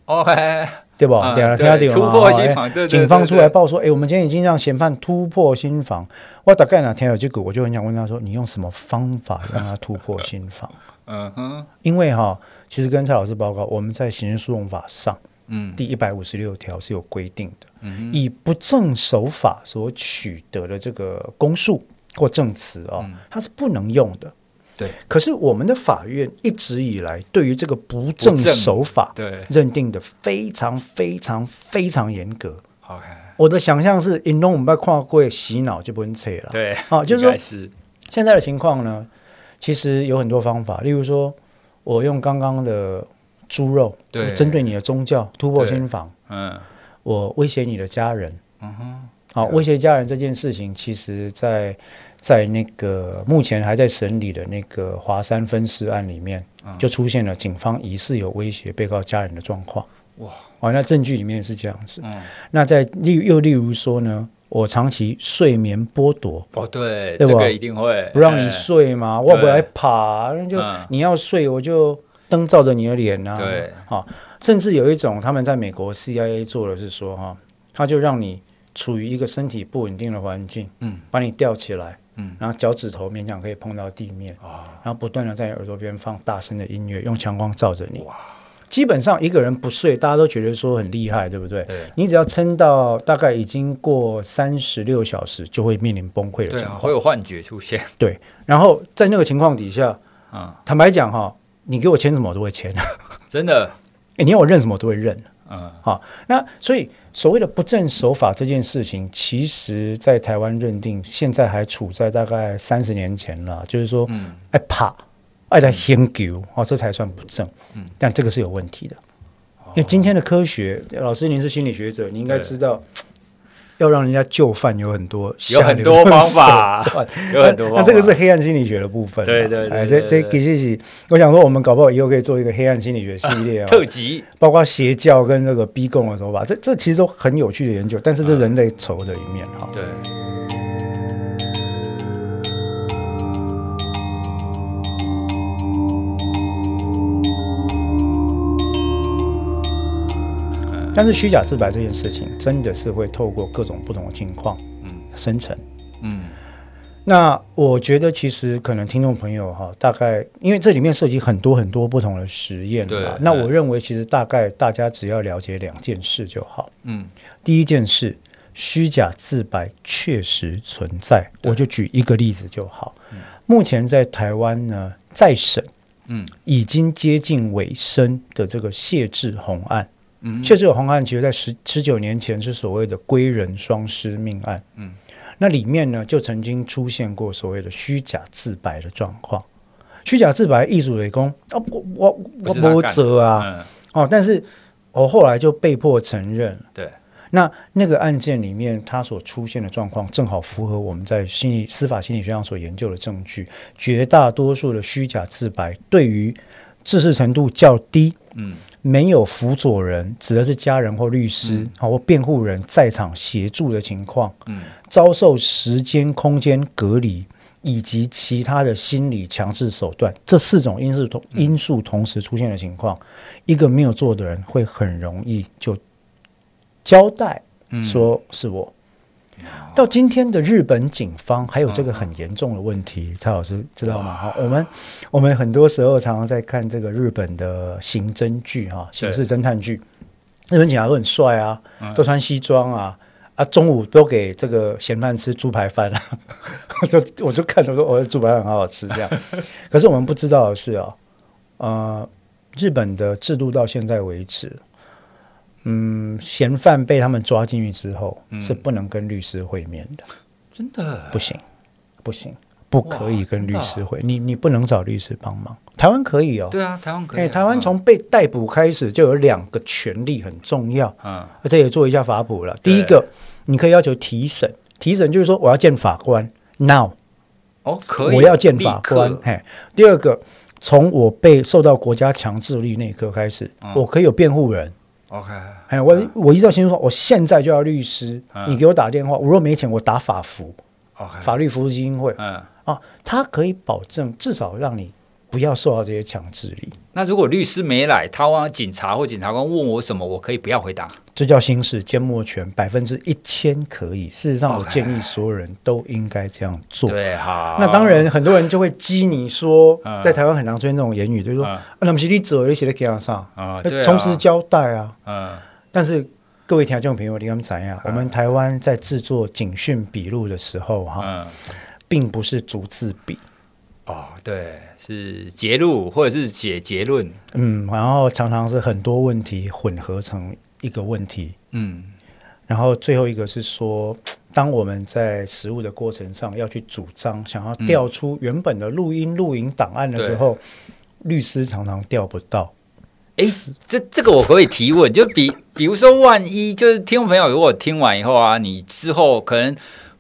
S2: OK。对不？对啊，听到有突破心防，警方出来报说，哎，我们今天已经让嫌犯突破心房。我大概呢听了这个，我就很想问他说，你用什么方法让他突破心房？*laughs* 嗯哼，因为哈，其实跟蔡老师报告，我们在刑事诉讼法上，嗯，第一百五十六条是有规定的，嗯，以不正手法所取得的这个供述或证词啊，它是不能用的。对，可是我们的法院一直以来对于这个不正手法，对。认定的非常非常非常严格。OK，我的想象是，引弄我们不跨过洗脑就不用扯了。对，啊，就是说是。现在的情况呢，其实有很多方法，例如说，我用刚刚的猪肉，对，针对你的宗教突破心防，嗯，我威胁你的家人，嗯哼，好，威胁家人这件事情，其实在。在那个目前还在审理的那个华山分尸案里面，就出现了警方疑似有威胁被告家人的状况。哇，哦，那证据里面是这样子。嗯，那在例又例如说呢，我长期睡眠剥夺。哦，对？这个一定会不让你睡嘛，我不来爬，就你要睡，我就灯照着你的脸啊。对，好，甚至有一种他们在美国 CIA 做的是说哈，他就让你处于一个身体不稳定的环境，嗯，把你吊起来。嗯，然后脚趾头勉强可以碰到地面，啊然后不断的在耳朵边放大声的音乐，用强光照着你。哇，基本上一个人不睡，大家都觉得说很厉害，对不对？对。你只要撑到大概已经过三十六小时，就会面临崩溃的情况，会有幻觉出现。*laughs* 对。然后在那个情况底下，嗯，坦白讲哈，你给我签什么我都会签，*laughs* 真的。哎，你要我认什么我都会认。嗯，好，那所以所谓的不正手法这件事情，其实在台湾认定，现在还处在大概三十年前了，就是说，嗯，爱怕，爱在研究，哦，这才算不正。嗯，但这个是有问题的，因为今天的科学，老师您是心理学者，你应该知道。要让人家就范有很多，有很多 *laughs* 方法，*laughs* 有很多。那这个是黑暗心理学的部分。对对对，这这其实是，我想说，我们搞不好以后可以做一个黑暗心理学系列啊，*laughs* 特辑，包括邪教跟那个逼供的手法，这这其实都很有趣的研究。但是这人类丑的一面哈。对。但是虚假自白这件事情，真的是会透过各种不同的情况，嗯，生成，嗯。那我觉得其实可能听众朋友哈，大概因为这里面涉及很多很多不同的实验，对。那我认为其实大概大家只要了解两件事就好，嗯。第一件事，虚假自白确实存在，我就举一个例子就好。目前在台湾呢，再审，嗯，已经接近尾声的这个谢志宏案。嗯，谢志宏案其实，在十十九年前是所谓的归人双尸命案。嗯，那里面呢，就曾经出现过所谓的虚假自白的状况。虚假自白，艺术雷公啊，我我我没辙啊，嗯、哦，但是我后来就被迫承认。对，那那个案件里面，它所出现的状况，正好符合我们在心理司法心理学上所研究的证据。绝大多数的虚假自白，对于知识程度较低，嗯。没有辅佐人，指的是家人或律师，嗯、或辩护人在场协助的情况，嗯、遭受时间、空间隔离以及其他的心理强制手段，这四种因素同因素同时出现的情况，嗯、一个没有做的人会很容易就交代说是我。嗯到今天的日本警方还有这个很严重的问题，蔡老师知道吗？哈，我们我们很多时候常常在看这个日本的刑侦剧哈，刑事侦探剧，日本警察都很帅啊，都穿西装啊，啊，中午都给这个嫌犯吃猪排饭啊，*laughs* 就我就看着说，我的猪排饭很好好吃这样。*laughs* 可是我们不知道的是啊，呃，日本的制度到现在为止，嗯，嫌犯被他们抓进去之后，嗯、是不能跟律师会面的，
S1: 真的
S2: 不行，不行。不可以跟律师会，你你不能找律师帮忙。台湾可以哦，
S1: 对啊，台湾可以、啊。
S2: 哎，台湾从被逮捕开始就有两个权利很重要，嗯，这也做一下法普了。第一个，你可以要求提审，提审就是说我要见法官，now，
S1: 哦，可以，
S2: 我要见法官。嘿，第二个，从我被受到国家强制力那一刻开始，嗯、我可以有辩护人。
S1: OK，
S2: 哎，我我依照新闻说，我现在就要律师，嗯、你给我打电话，我若没钱，我打法服，OK，法律服务基金会，嗯。啊，他可以保证至少让你不要受到这些强制力。
S1: 那如果律师没来，他问警察或检察官问我什么，我可以不要回答。
S2: 这叫心事缄默权，百分之一千可以。事实上，我建议所有人都应该这样做。
S1: 对，好。
S2: 那当然，很多人就会激你说，在台湾很常出现这种言语，就是说，啊，那么是你走，你写在给他上啊，从实交代啊。嗯。但是各位听众朋友，你们怎样？我们台湾在制作警讯笔录的时候，哈。并不是逐字笔
S1: 哦，对，是结录或者是写结论，
S2: 嗯，然后常常是很多问题混合成一个问题，嗯，然后最后一个是说，*tsk* 当我们在实务的过程上要去主张，想要调出原本的录音录影档案的时候，嗯、律师常常调不到。
S1: 哎，这这个我可以提问，就比比如说，万一就是听众朋友如果听完以后啊，你之后可能。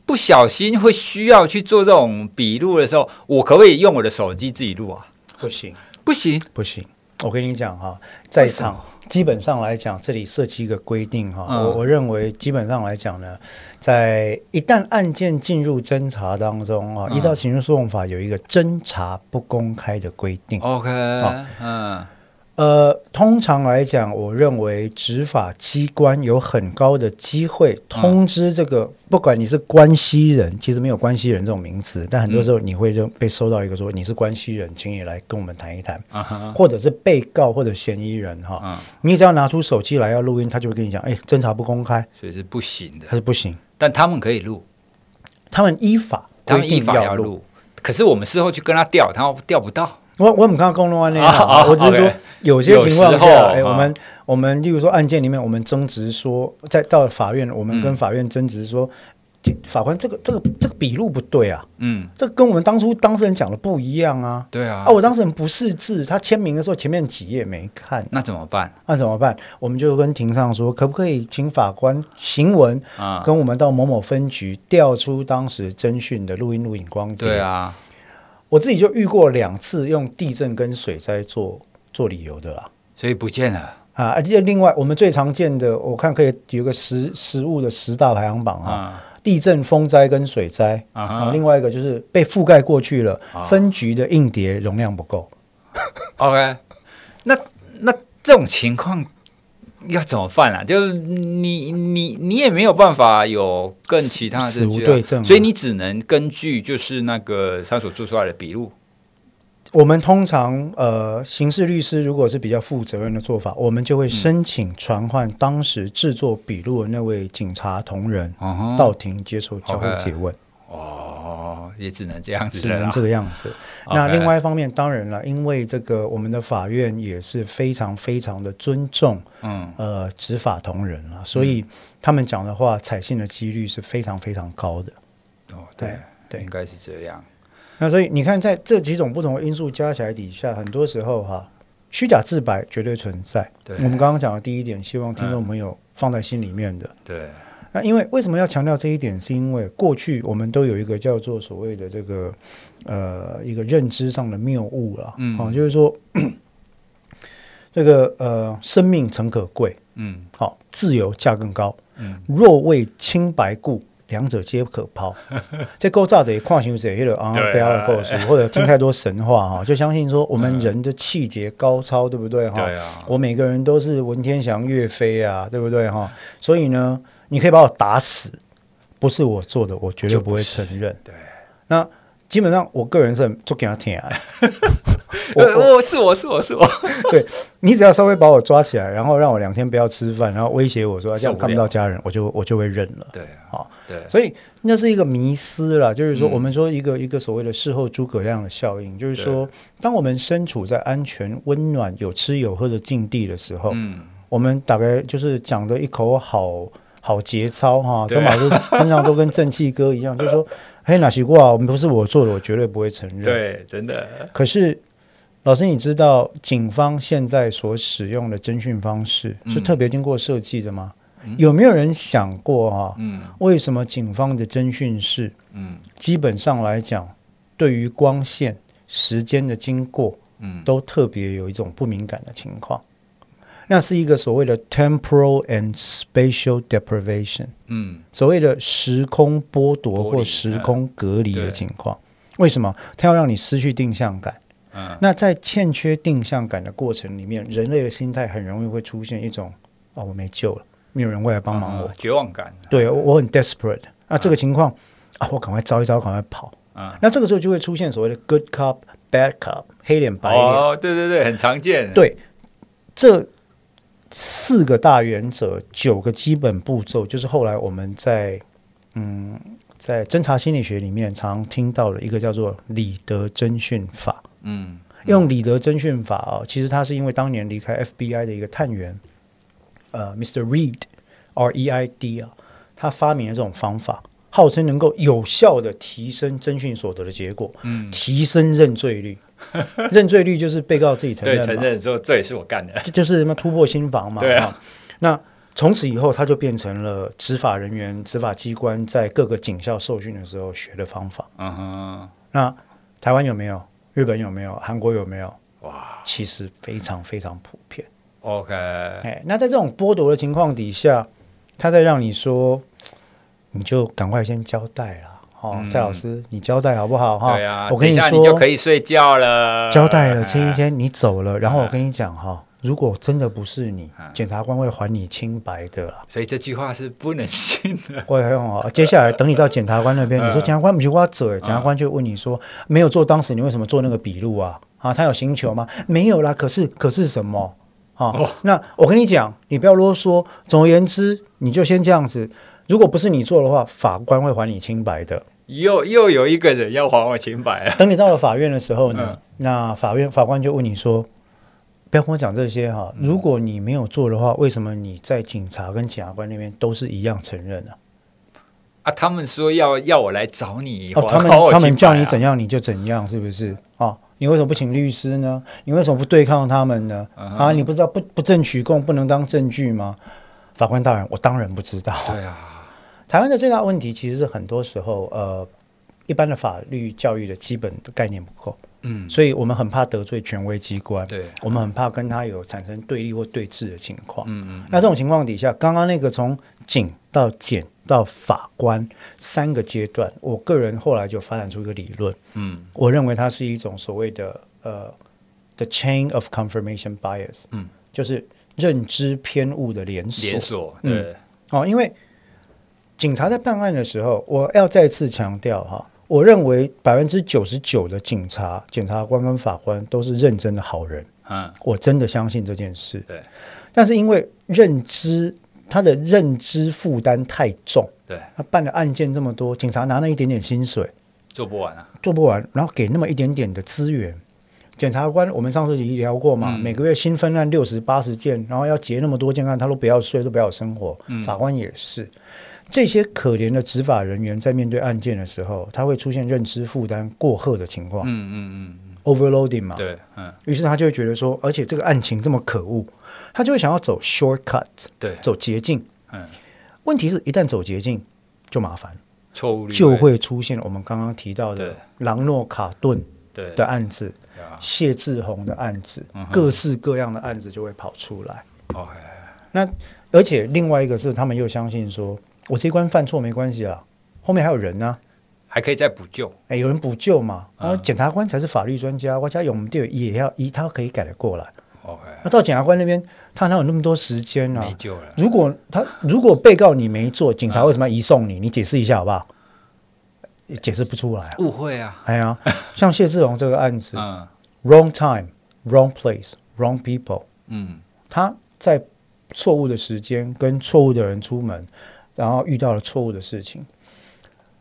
S1: 不小心会需要去做这种笔录的时候，我可不可以用我的手机自己录啊？
S2: 不行，
S1: 不行，
S2: 不行！我跟你讲哈，在场基本上来讲，这里涉及一个规定哈。嗯、我我认为基本上来讲呢，在一旦案件进入侦查当中啊，嗯、依照刑事诉讼法有一个侦查不公开的规定。
S1: OK，嗯。
S2: 呃，通常来讲，我认为执法机关有很高的机会通知这个，嗯、不管你是关系人，其实没有关系人这种名词，但很多时候你会认被收到一个说你是关系人，请你来跟我们谈一谈，啊、哈或者是被告或者嫌疑人哈，嗯、你只要拿出手机来要录音，他就会跟你讲，哎，侦查不公开，
S1: 所以是不行的，
S2: 他是不行，
S1: 但他们可以录，
S2: 他们依法
S1: 他们依法要录，可是我们事后去跟他调，他调不到。
S2: 我我们刚刚公路案例啊，我只是说有些情况下，哎，我们我们例如说案件里面，我们争执说，在到了法院，我们跟法院争执说，法官这个这个这个笔录不对啊，嗯，这跟我们当初当事人讲的不一样啊，
S1: 对啊，
S2: 啊，我当事人不识字，他签名的时候前面几页没看，
S1: 那怎么办？
S2: 那怎么办？我们就跟庭上说，可不可以请法官行文啊，跟我们到某某分局调出当时侦讯的录音录影光碟？
S1: 对啊。
S2: 我自己就遇过两次用地震跟水灾做做理由的啦，
S1: 所以不见了啊！
S2: 而且另外我们最常见的，我看可以有个食食物的十大排行榜啊，嗯、地震、风灾跟水灾啊，啊，另外一个就是被覆盖过去了，啊、分局的硬碟容量不够。
S1: OK，那那这种情况。要怎么办啊？就是你你你也没有办法有更其他的证据，对证，所以你只能根据就是那个他所做出来的笔录。
S2: 我们通常呃，刑事律师如果是比较负责任的做法，我们就会申请传唤当时制作笔录的那位警察同仁到庭接受交互诘问。
S1: 哦。也只能这样子，
S2: 只能这个样子。那另外一方面，当然了，因为这个我们的法院也是非常非常的尊重，嗯，呃，执法同仁啊，所以他们讲的话采信的几率是非常非常高的。
S1: 哦，对对，应该是这样。
S2: 那所以你看，在这几种不同的因素加起来底下，很多时候哈，虚假自白绝对存在。对，我们刚刚讲的第一点，希望听众朋友放在心里面的。
S1: 对。
S2: 那因为为什么要强调这一点？是因为过去我们都有一个叫做所谓的这个呃一个认知上的谬误了，嗯，好，就是说 *clears throat* 这个呃生命诚可贵，嗯，好，自由价更高，嗯，若为清白故，两者皆可抛。*laughs* 这构造的跨行者，或者啊不要 *laughs* 或者听太多神话哈，就相信说我们人的气节高超，对不对哈？对啊，我每个人都是文天祥、岳飞啊，对不对哈？所以呢。你可以把我打死，不是我做的，我绝对不会承认。对，那基本上我个人是很做给他舔啊。*laughs*
S1: 我我是我是我是我，*laughs*
S2: 对，你只要稍微把我抓起来，然后让我两天不要吃饭，然后威胁我说这样看不到家人，我就我就会认了。
S1: 对，
S2: 啊，
S1: 对，
S2: 所以那是一个迷思啦，就是说我们说一个一个所谓的事后诸葛亮的效应，就是说当我们身处在安全、温暖、有吃有喝的境地的时候，嗯，我们大概就是讲的一口好好节操哈，跟马是身上都跟正气哥一样，就是说，嘿，*laughs* 哪些话我们不是我做的，我绝对不会承认。
S1: 对，真的。可
S2: 是。老师，你知道警方现在所使用的侦讯方式是特别经过设计的吗？嗯、有没有人想过哈、啊？嗯，为什么警方的侦讯室，嗯，基本上来讲，对于光线、时间的经过，嗯，都特别有一种不敏感的情况。那是一个所谓的 temporal and spatial deprivation，嗯，所谓的时空剥夺或时空隔离的情况。为什么？它要让你失去定向感。那在欠缺定向感的过程里面，人类的心态很容易会出现一种“哦，我没救了，没有人会来帮忙我”，
S1: 绝望感。
S2: 对，我很 desperate。那这个情况啊，我赶快招一招，赶快跑。啊那这个时候就会出现所谓的 good cop bad cop，黑脸白脸。
S1: 哦，对对对，很常见。
S2: 对，这四个大原则，九个基本步骤，就是后来我们在嗯，在侦查心理学里面常听到的一个叫做李德侦讯法。嗯，用李德侦讯法啊，其实他是因为当年离开 FBI 的一个探员，呃，Mr. Reed，R E I D 啊，他发明了这种方法，号称能够有效的提升侦讯所得的结果，嗯，提升认罪率，*laughs* 认罪率就是被告自己承认，
S1: 承认说这也是我干的，
S2: 这就是什么突破心防嘛，
S1: 对啊。
S2: 那从此以后，他就变成了执法人员、执法机关在各个警校受训的时候学的方法。嗯哼，那台湾有没有？日本有没有？韩国有没有？哇，其实非常非常普遍。
S1: OK，
S2: 哎，那在这种剥夺的情况底下，他在让你说，你就赶快先交代了。哦，嗯、蔡老师，你交代好不好？哈，
S1: 对啊，
S2: 我跟你说，
S1: 你就可以睡觉了。
S2: 交代了，这一天你走了，然后我跟你讲哈。如果真的不是你，检察官会还你清白的啦。
S1: 所以这句话是不能信的。
S2: 我很好，接下来等你到检察官那边，*laughs* 你说检察官不去挖走，检察官就问你说，没有做当时你为什么做那个笔录啊？啊，他有刑求吗？没有啦。可是可是什么？啊，那我跟你讲，你不要啰嗦。总而言之，你就先这样子。如果不是你做的话，法官会还你清白的。
S1: 又又有一个人要还我清白啊。
S2: 等你到了法院的时候呢，那法院法官就问你说。不要跟我讲这些哈！如果你没有做的话，为什么你在警察跟检察官那边都是一样承认呢？
S1: 啊，他们说要要我来找你，
S2: 哦，他们他们叫你怎样你就怎样，是不是？啊，你为什么不请律师呢？你为什么不对抗他们呢？啊，你不知道不不证取供不能当证据吗？法官大人，我当然不知道。
S1: 对啊，
S2: 台湾的最大问题其实是很多时候，呃，一般的法律教育的基本的概念不够。嗯，所以我们很怕得罪权威机关，对，我们很怕跟他有产生对立或对峙的情况。嗯嗯，那这种情况底下，刚刚那个从警到检到法官三个阶段，我个人后来就发展出一个理论。嗯，我认为它是一种所谓的呃，the chain of confirmation bias。嗯，就是认知偏误的连锁。
S1: 连锁，对。嗯，
S2: 哦，因为警察在办案的时候，我要再次强调哈。我认为百分之九十九的警察、检察官跟法官都是认真的好人。嗯，我真的相信这件事。对，但是因为认知，他的认知负担太重。对，他办的案件这么多，警察拿那一点点薪水
S1: 做不完啊，
S2: 做不完，然后给那么一点点的资源。检察官，我们上次也聊过嘛，嗯、每个月新分案六十八十件，然后要结那么多件案，他都不要睡，都不要生活。嗯、法官也是。这些可怜的执法人员在面对案件的时候，他会出现认知负担过荷的情况。嗯嗯嗯，overloading 嘛。对，嗯。于是他就会觉得说，而且这个案情这么可恶，他就会想要走 shortcut，对，走捷径。嗯。问题是一旦走捷径，就麻烦，错误率就会出现我们刚刚提到的朗诺卡顿的案子，谢志宏的案子，各式各样的案子就会跑出来。OK。那而且另外一个是，他们又相信说。我这一关犯错没关系啊，后面还有人呢、啊，
S1: 还可以再补救。
S2: 哎，有人补救嘛？然后检察官才是法律专家，我家永们也要一他可以改得过来。OK，那到检察官那边，他哪有那么多时间啊？没救了。如果他如果被告你没做，警察为什么要移送你？你解释一下好不好？也解释不出来，
S1: 误会啊。
S2: 哎呀，像谢志荣这个案子，*laughs*
S1: 嗯
S2: ，wrong time, wrong place, wrong people，
S1: 嗯，
S2: 他在错误的时间跟错误的人出门，然后遇到了错误的事情。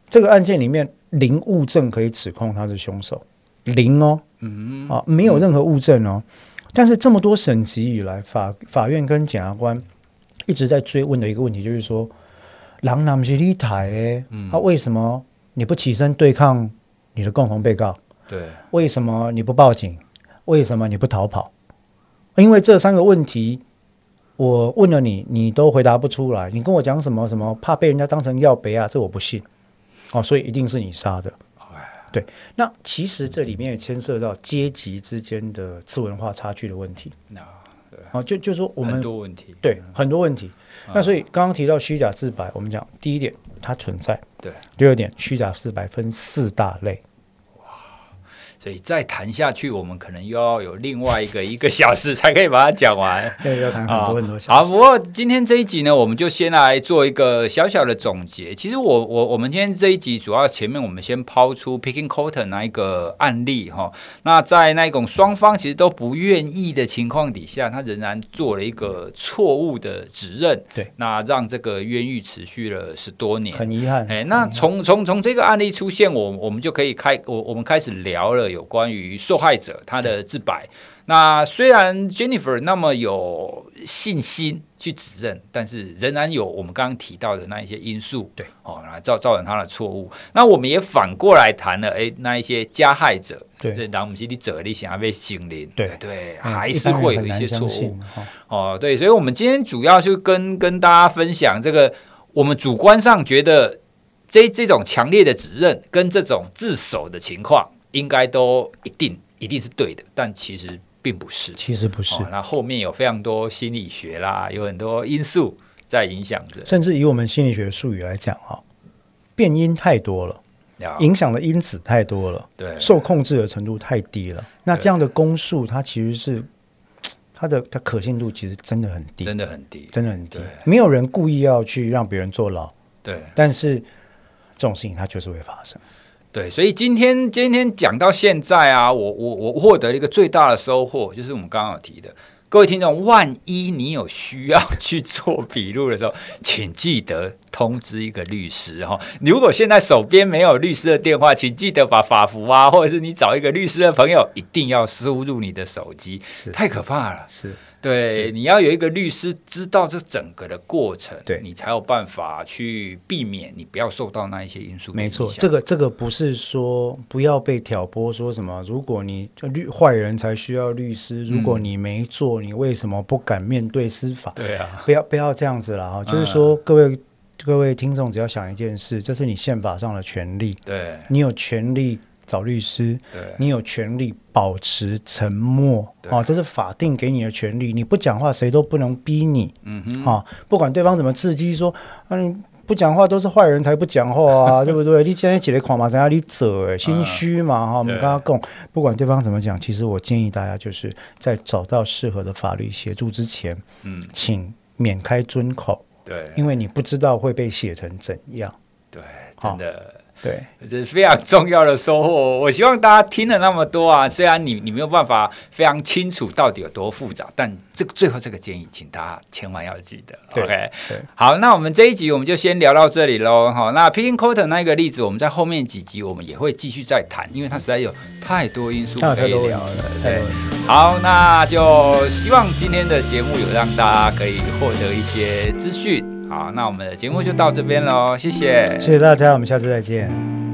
S2: 这个案件里面零物证可以指控他是凶手，零哦，
S1: 嗯
S2: 啊，没有任何物证哦。但是这么多审级以来，法法院跟检察官一直在追问的一个问题，就是说，狼南是立台诶，他为什么你不起身对抗你的共同被告？
S1: 对，
S2: 为什么你不报警？为什么你不逃跑？因为这三个问题，我问了你，你都回答不出来。你跟我讲什么什么，怕被人家当成要杯啊？这我不信。哦，所以一定是你杀的。对，那其实这里面也牵涉到阶级之间的次文化差距的问题。
S1: 那对，
S2: 哦，就就说我们
S1: 很多问题，
S2: 对很多问题。那所以刚刚提到虚假自白，我们讲第一点它存在，
S1: 对；
S2: 第二点虚假自白分四大类。
S1: 所以再谈下去，我们可能又要有另外一个一个小时才可以把它讲完。*laughs*
S2: 对，要谈很多很多小时。
S1: 好，不过今天这一集呢，我们就先来做一个小小的总结。其实我我我们今天这一集主要前面我们先抛出 Picking Cotton 那一个案例哈。那在那一种双方其实都不愿意的情况底下，他仍然做了一个错误的指认。
S2: 对，
S1: 那让这个冤狱持续了十多年，
S2: 很遗憾。
S1: 哎，那从从从这个案例出现，我我们就可以开我我们开始聊了。有关于受害者他的自白，那虽然 Jennifer 那么有信心去指认，但是仍然有我们刚刚提到的那一些因素，
S2: 对
S1: 哦，来造造成他的错误。那我们也反过来谈了，哎，那一些加害者，
S2: 对，
S1: 然后我们心里者力想要被心灵，
S2: 对
S1: 对，
S2: 嗯、
S1: 还是会有一些错误
S2: 哦，
S1: 哦，对，所以我们今天主要就跟跟大家分享这个，我们主观上觉得。这这种强烈的指认跟这种自首的情况，应该都一定一定是对的，但其实并不是，
S2: 其实不是。
S1: 哦、那后面有非常多心理学啦，有很多因素在影响着。
S2: 甚至以我们心理学术语来讲啊，变因太多了，影响的因子太多了，
S1: 对，
S2: 受控制的程度太低了。那这样的公诉，它其实是它的它可信度其实真的很低，
S1: 真的很低，
S2: 真的很低。没有人故意要去让别人坐牢，
S1: 对，
S2: 但是。这种事情它就是会发生，
S1: 对，所以今天今天讲到现在啊，我我我获得了一个最大的收获，就是我们刚刚有提的，各位听众，万一你有需要去做笔录的时候，请记得通知一个律师哈。如果现在手边没有律师的电话，请记得把法服啊，*laughs* 或者是你找一个律师的朋友，一定要输入你的手机，
S2: 是
S1: 太可怕了，
S2: 是。
S1: 对，你要有一个律师知道这整个的过程，
S2: 对，
S1: 你才有办法去避免你不要受到那一些因素。
S2: 没错，这个这个不是说不要被挑拨，说什么如果你律坏人才需要律师，如果你没做，你为什么不敢面对司法？
S1: 对啊，
S2: 不要不要这样子了哈。就是说，各位各位听众，只要想一件事，这是你宪法上的权利，
S1: 对，
S2: 你有权利。找律师，你有权利保持沉默哦，这是法定给你的权利。你不讲话，谁都不能逼你。嗯哼，哈、哦，不管对方怎么刺激，说啊，你不讲话都是坏人才不讲话啊，*laughs* 对不对？你今天起来狂嘛，怎样你走？哎，心虚嘛，哈、嗯。我们刚刚讲，不管对方怎么讲，其实我建议大家就是在找到适合的法律协助之前，嗯，请免开尊口。对，因为你不知道会被写成怎样。
S1: 对，真的。哦
S2: 对，
S1: 这是非常重要的收获。我希望大家听了那么多啊，虽然你你没有办法非常清楚到底有多复杂，但这个最后这个建议，请大家千万要记得。OK，
S2: 对，
S1: 好，那我们这一集我们就先聊到这里喽。好，那 Picking Cotton 那个例子，我们在后面几集我们也会继续再谈，因为它实在有太多因素可以聊了。对，好，那就希望今天的节目有让大家可以获得一些资讯。好，那我们的节目就到这边喽，谢谢，
S2: 谢谢大家，我们下次再见。